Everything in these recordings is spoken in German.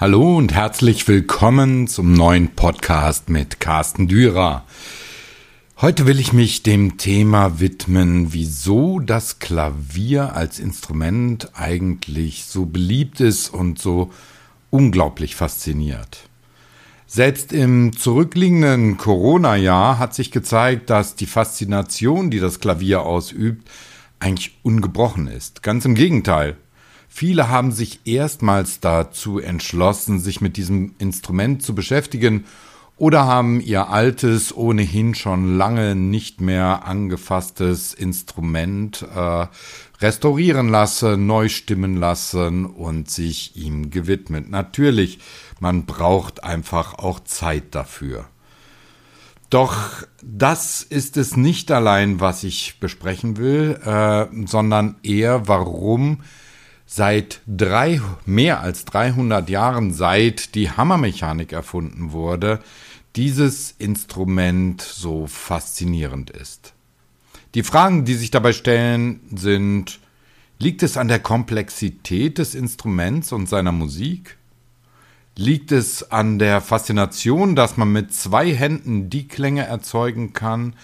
Hallo und herzlich willkommen zum neuen Podcast mit Carsten Dürer. Heute will ich mich dem Thema widmen, wieso das Klavier als Instrument eigentlich so beliebt ist und so unglaublich fasziniert. Selbst im zurückliegenden Corona-Jahr hat sich gezeigt, dass die Faszination, die das Klavier ausübt, eigentlich ungebrochen ist. Ganz im Gegenteil. Viele haben sich erstmals dazu entschlossen, sich mit diesem Instrument zu beschäftigen oder haben ihr altes, ohnehin schon lange nicht mehr angefasstes Instrument äh, restaurieren lassen, neu stimmen lassen und sich ihm gewidmet. Natürlich, man braucht einfach auch Zeit dafür. Doch das ist es nicht allein, was ich besprechen will, äh, sondern eher, warum seit drei, mehr als 300 Jahren, seit die Hammermechanik erfunden wurde, dieses Instrument so faszinierend ist. Die Fragen, die sich dabei stellen, sind, liegt es an der Komplexität des Instruments und seiner Musik? Liegt es an der Faszination, dass man mit zwei Händen die Klänge erzeugen kann,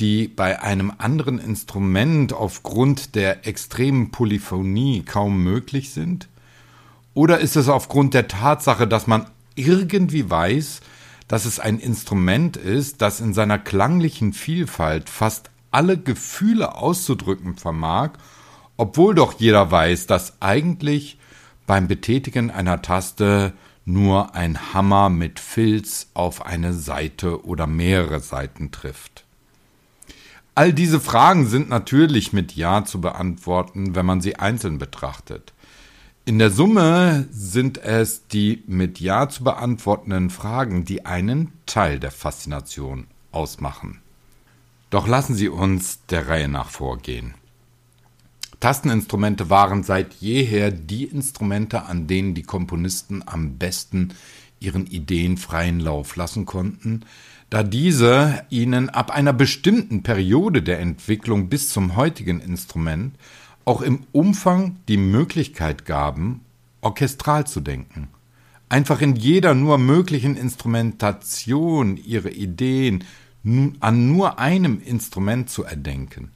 die bei einem anderen Instrument aufgrund der extremen Polyphonie kaum möglich sind? Oder ist es aufgrund der Tatsache, dass man irgendwie weiß, dass es ein Instrument ist, das in seiner klanglichen Vielfalt fast alle Gefühle auszudrücken vermag, obwohl doch jeder weiß, dass eigentlich beim Betätigen einer Taste nur ein Hammer mit Filz auf eine Seite oder mehrere Seiten trifft. All diese Fragen sind natürlich mit Ja zu beantworten, wenn man sie einzeln betrachtet. In der Summe sind es die mit Ja zu beantwortenden Fragen, die einen Teil der Faszination ausmachen. Doch lassen Sie uns der Reihe nach vorgehen. Tasteninstrumente waren seit jeher die Instrumente, an denen die Komponisten am besten ihren Ideen freien Lauf lassen konnten, da diese ihnen ab einer bestimmten Periode der Entwicklung bis zum heutigen Instrument auch im Umfang die Möglichkeit gaben, orchestral zu denken. Einfach in jeder nur möglichen Instrumentation ihre Ideen an nur einem Instrument zu erdenken.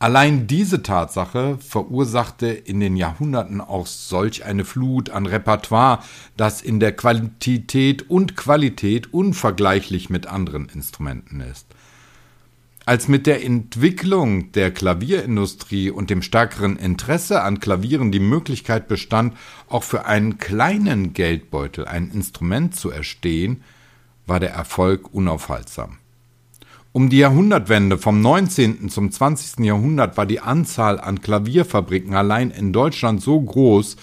Allein diese Tatsache verursachte in den Jahrhunderten auch solch eine Flut an Repertoire, das in der Quantität und Qualität unvergleichlich mit anderen Instrumenten ist. Als mit der Entwicklung der Klavierindustrie und dem stärkeren Interesse an Klavieren die Möglichkeit bestand, auch für einen kleinen Geldbeutel ein Instrument zu erstehen, war der Erfolg unaufhaltsam. Um die Jahrhundertwende vom 19. zum 20. Jahrhundert war die Anzahl an Klavierfabriken allein in Deutschland so groß,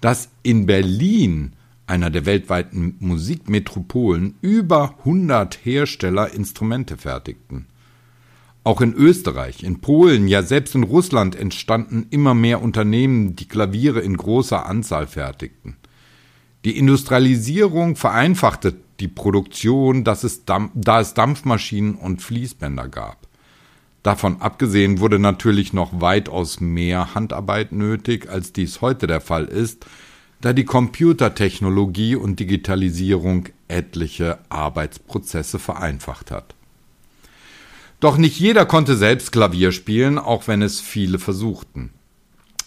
dass in Berlin, einer der weltweiten Musikmetropolen, über 100 Hersteller Instrumente fertigten. Auch in Österreich, in Polen, ja selbst in Russland entstanden immer mehr Unternehmen, die Klaviere in großer Anzahl fertigten. Die Industrialisierung vereinfachte die Produktion, dass es da es Dampfmaschinen und Fließbänder gab. Davon abgesehen wurde natürlich noch weitaus mehr Handarbeit nötig, als dies heute der Fall ist, da die Computertechnologie und Digitalisierung etliche Arbeitsprozesse vereinfacht hat. Doch nicht jeder konnte selbst Klavier spielen, auch wenn es viele versuchten.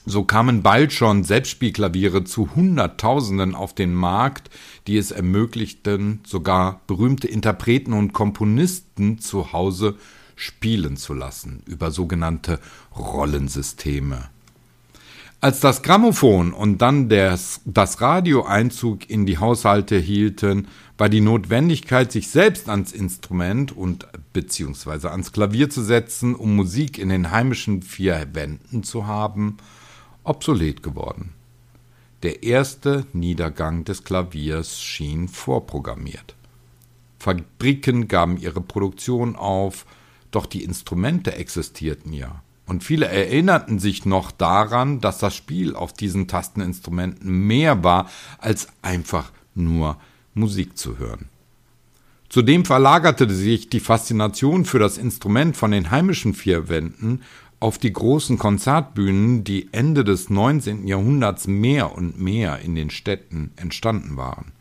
So kamen bald schon Selbstspielklaviere zu Hunderttausenden auf den Markt, die es ermöglichten, sogar berühmte Interpreten und Komponisten zu Hause spielen zu lassen über sogenannte Rollensysteme. Als das Grammophon und dann das, das Radio Einzug in die Haushalte hielten, war die Notwendigkeit, sich selbst ans Instrument und beziehungsweise ans Klavier zu setzen, um Musik in den heimischen vier Wänden zu haben, obsolet geworden. Der erste Niedergang des Klaviers schien vorprogrammiert. Fabriken gaben ihre Produktion auf, doch die Instrumente existierten ja. Und viele erinnerten sich noch daran, dass das Spiel auf diesen Tasteninstrumenten mehr war, als einfach nur Musik zu hören. Zudem verlagerte sich die Faszination für das Instrument von den heimischen vier Wänden auf die großen Konzertbühnen, die Ende des 19. Jahrhunderts mehr und mehr in den Städten entstanden waren.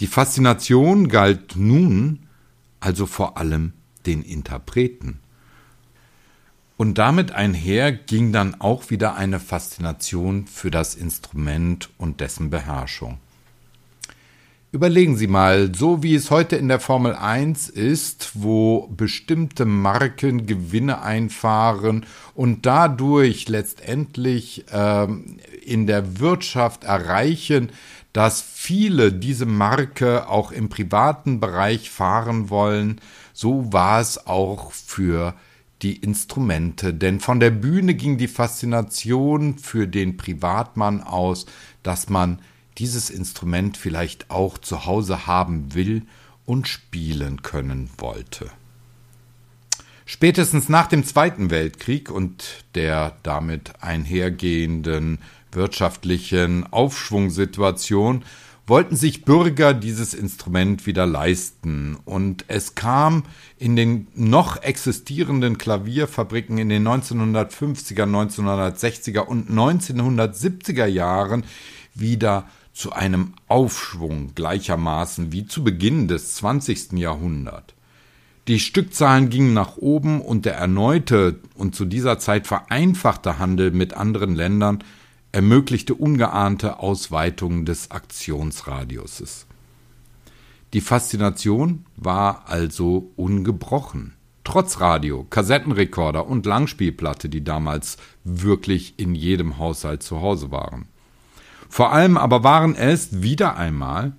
Die Faszination galt nun also vor allem den Interpreten. Und damit einher ging dann auch wieder eine Faszination für das Instrument und dessen Beherrschung. Überlegen Sie mal, so wie es heute in der Formel 1 ist, wo bestimmte Marken Gewinne einfahren und dadurch letztendlich äh, in der Wirtschaft erreichen, dass viele diese Marke auch im privaten Bereich fahren wollen, so war es auch für die Instrumente, denn von der Bühne ging die Faszination für den Privatmann aus, dass man dieses Instrument vielleicht auch zu Hause haben will und spielen können wollte. Spätestens nach dem Zweiten Weltkrieg und der damit einhergehenden wirtschaftlichen Aufschwungsituation wollten sich Bürger dieses Instrument wieder leisten, und es kam in den noch existierenden Klavierfabriken in den 1950er, 1960er und 1970er Jahren wieder zu einem Aufschwung gleichermaßen wie zu Beginn des 20. Jahrhunderts. Die Stückzahlen gingen nach oben und der erneute und zu dieser Zeit vereinfachte Handel mit anderen Ländern ermöglichte ungeahnte Ausweitungen des Aktionsradiuses. Die Faszination war also ungebrochen. Trotz Radio, Kassettenrekorder und Langspielplatte, die damals wirklich in jedem Haushalt zu Hause waren. Vor allem aber waren es wieder einmal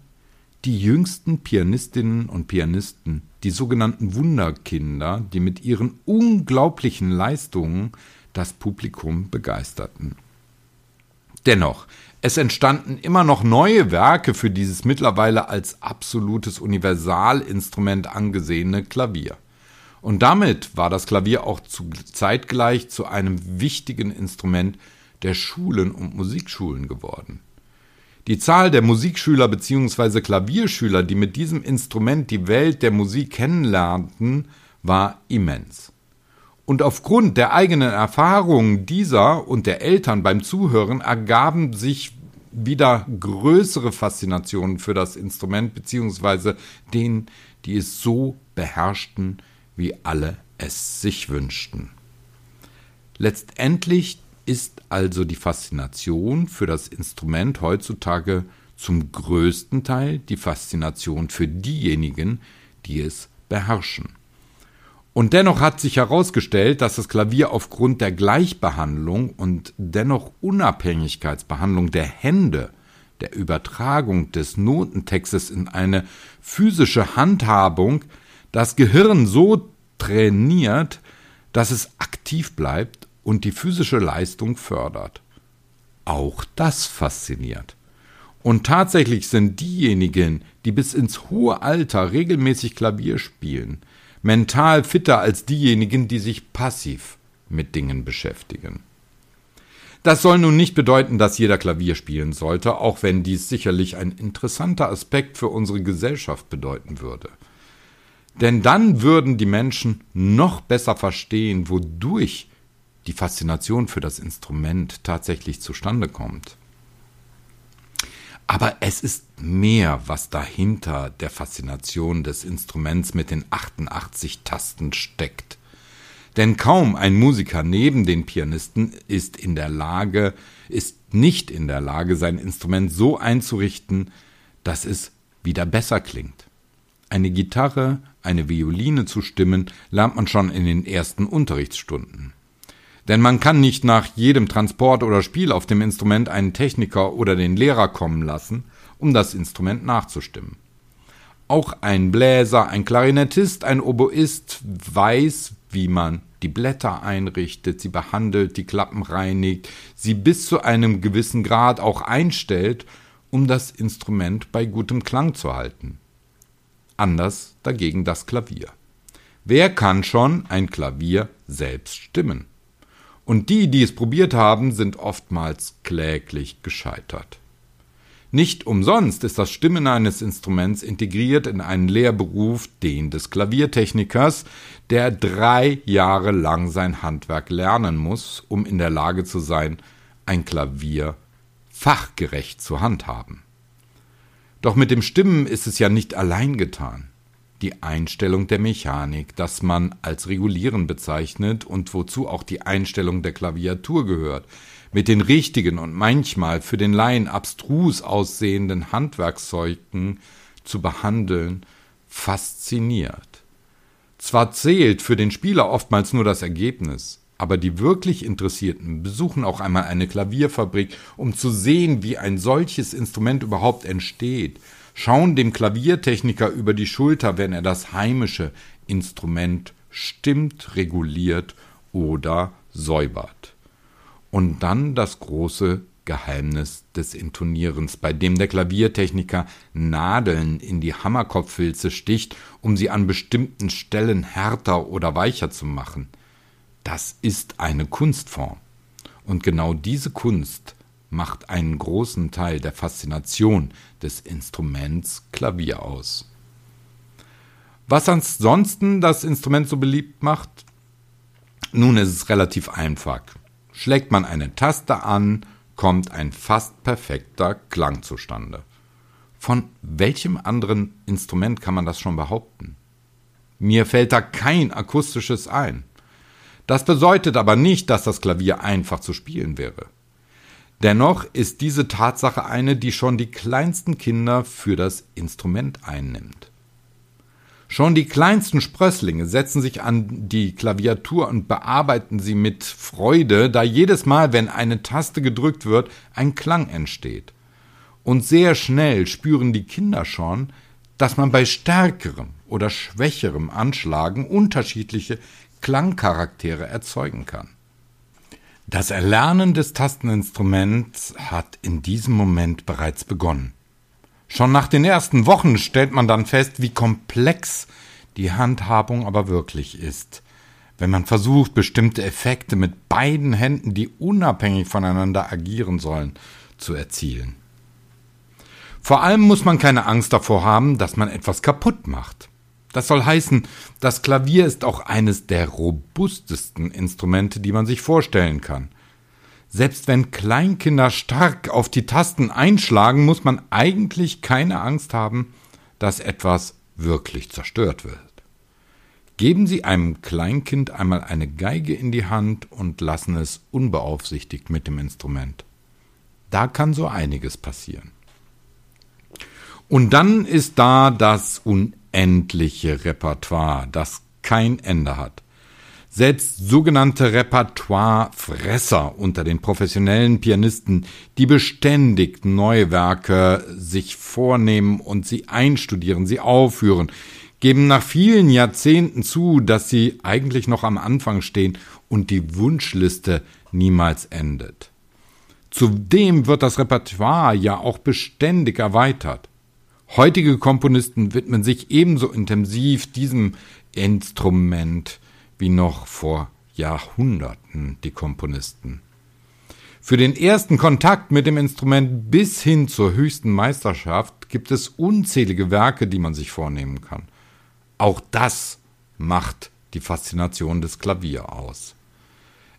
die jüngsten Pianistinnen und Pianisten, die sogenannten Wunderkinder, die mit ihren unglaublichen Leistungen das Publikum begeisterten. Dennoch, es entstanden immer noch neue Werke für dieses mittlerweile als absolutes Universalinstrument angesehene Klavier. Und damit war das Klavier auch zu, zeitgleich zu einem wichtigen Instrument der Schulen und Musikschulen geworden. Die Zahl der Musikschüler bzw. Klavierschüler, die mit diesem Instrument die Welt der Musik kennenlernten, war immens. Und aufgrund der eigenen Erfahrungen dieser und der Eltern beim Zuhören ergaben sich wieder größere Faszinationen für das Instrument bzw. denen, die es so beherrschten, wie alle es sich wünschten. Letztendlich ist also die Faszination für das Instrument heutzutage zum größten Teil die Faszination für diejenigen, die es beherrschen. Und dennoch hat sich herausgestellt, dass das Klavier aufgrund der Gleichbehandlung und dennoch Unabhängigkeitsbehandlung der Hände, der Übertragung des Notentextes in eine physische Handhabung, das Gehirn so trainiert, dass es aktiv bleibt und die physische Leistung fördert. Auch das fasziniert. Und tatsächlich sind diejenigen, die bis ins hohe Alter regelmäßig Klavier spielen, mental fitter als diejenigen, die sich passiv mit Dingen beschäftigen. Das soll nun nicht bedeuten, dass jeder Klavier spielen sollte, auch wenn dies sicherlich ein interessanter Aspekt für unsere Gesellschaft bedeuten würde. Denn dann würden die Menschen noch besser verstehen, wodurch die Faszination für das Instrument tatsächlich zustande kommt. Aber es ist mehr, was dahinter der Faszination des Instruments mit den 88 Tasten steckt. Denn kaum ein Musiker neben den Pianisten ist in der Lage, ist nicht in der Lage, sein Instrument so einzurichten, dass es wieder besser klingt. Eine Gitarre, eine Violine zu stimmen, lernt man schon in den ersten Unterrichtsstunden. Denn man kann nicht nach jedem Transport oder Spiel auf dem Instrument einen Techniker oder den Lehrer kommen lassen, um das Instrument nachzustimmen. Auch ein Bläser, ein Klarinettist, ein Oboist weiß, wie man die Blätter einrichtet, sie behandelt, die Klappen reinigt, sie bis zu einem gewissen Grad auch einstellt, um das Instrument bei gutem Klang zu halten. Anders dagegen das Klavier. Wer kann schon ein Klavier selbst stimmen? Und die, die es probiert haben, sind oftmals kläglich gescheitert. Nicht umsonst ist das Stimmen eines Instruments integriert in einen Lehrberuf, den des Klaviertechnikers, der drei Jahre lang sein Handwerk lernen muss, um in der Lage zu sein, ein Klavier fachgerecht zu handhaben. Doch mit dem Stimmen ist es ja nicht allein getan. Die Einstellung der Mechanik, das man als Regulieren bezeichnet und wozu auch die Einstellung der Klaviatur gehört, mit den richtigen und manchmal für den Laien abstrus aussehenden Handwerkszeugen zu behandeln, fasziniert. Zwar zählt für den Spieler oftmals nur das Ergebnis, aber die wirklich Interessierten besuchen auch einmal eine Klavierfabrik, um zu sehen, wie ein solches Instrument überhaupt entsteht, schauen dem Klaviertechniker über die Schulter, wenn er das heimische Instrument stimmt, reguliert oder säubert. Und dann das große Geheimnis des Intonierens, bei dem der Klaviertechniker Nadeln in die Hammerkopfhülse sticht, um sie an bestimmten Stellen härter oder weicher zu machen. Das ist eine Kunstform. Und genau diese Kunst macht einen großen Teil der Faszination des Instruments Klavier aus. Was ansonsten das Instrument so beliebt macht? Nun ist es relativ einfach. Schlägt man eine Taste an, kommt ein fast perfekter Klang zustande. Von welchem anderen Instrument kann man das schon behaupten? Mir fällt da kein akustisches ein. Das bedeutet aber nicht, dass das Klavier einfach zu spielen wäre. Dennoch ist diese Tatsache eine, die schon die kleinsten Kinder für das Instrument einnimmt. Schon die kleinsten Sprösslinge setzen sich an die Klaviatur und bearbeiten sie mit Freude, da jedes Mal, wenn eine Taste gedrückt wird, ein Klang entsteht. Und sehr schnell spüren die Kinder schon, dass man bei stärkerem oder schwächerem Anschlagen unterschiedliche Klangcharaktere erzeugen kann. Das Erlernen des Tasteninstruments hat in diesem Moment bereits begonnen. Schon nach den ersten Wochen stellt man dann fest, wie komplex die Handhabung aber wirklich ist, wenn man versucht, bestimmte Effekte mit beiden Händen, die unabhängig voneinander agieren sollen, zu erzielen. Vor allem muss man keine Angst davor haben, dass man etwas kaputt macht. Das soll heißen, das Klavier ist auch eines der robustesten Instrumente, die man sich vorstellen kann. Selbst wenn Kleinkinder stark auf die Tasten einschlagen, muss man eigentlich keine Angst haben, dass etwas wirklich zerstört wird. Geben Sie einem Kleinkind einmal eine Geige in die Hand und lassen es unbeaufsichtigt mit dem Instrument. Da kann so einiges passieren. Und dann ist da das unendliche Repertoire, das kein Ende hat. Selbst sogenannte Repertoirefresser unter den professionellen Pianisten, die beständig neue Werke sich vornehmen und sie einstudieren, sie aufführen, geben nach vielen Jahrzehnten zu, dass sie eigentlich noch am Anfang stehen und die Wunschliste niemals endet. Zudem wird das Repertoire ja auch beständig erweitert. Heutige Komponisten widmen sich ebenso intensiv diesem Instrument, wie noch vor Jahrhunderten die Komponisten. Für den ersten Kontakt mit dem Instrument bis hin zur höchsten Meisterschaft gibt es unzählige Werke, die man sich vornehmen kann. Auch das macht die Faszination des Klavier aus.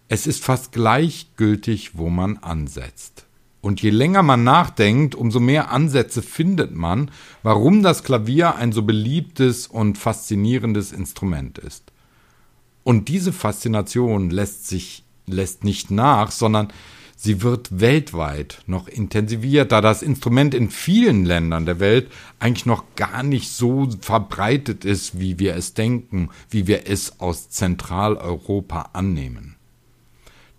Es ist fast gleichgültig, wo man ansetzt. Und je länger man nachdenkt, umso mehr Ansätze findet man, warum das Klavier ein so beliebtes und faszinierendes Instrument ist. Und diese Faszination lässt sich, lässt nicht nach, sondern sie wird weltweit noch intensiviert, da das Instrument in vielen Ländern der Welt eigentlich noch gar nicht so verbreitet ist, wie wir es denken, wie wir es aus Zentraleuropa annehmen.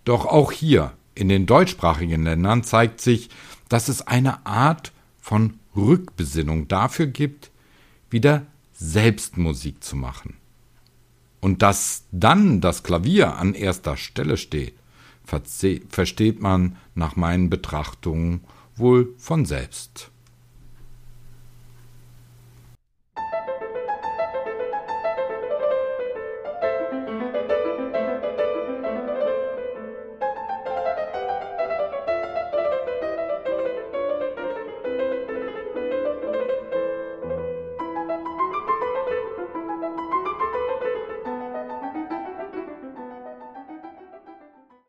Doch auch hier in den deutschsprachigen Ländern zeigt sich, dass es eine Art von Rückbesinnung dafür gibt, wieder Selbstmusik zu machen. Und dass dann das Klavier an erster Stelle steht, versteht man nach meinen Betrachtungen wohl von selbst.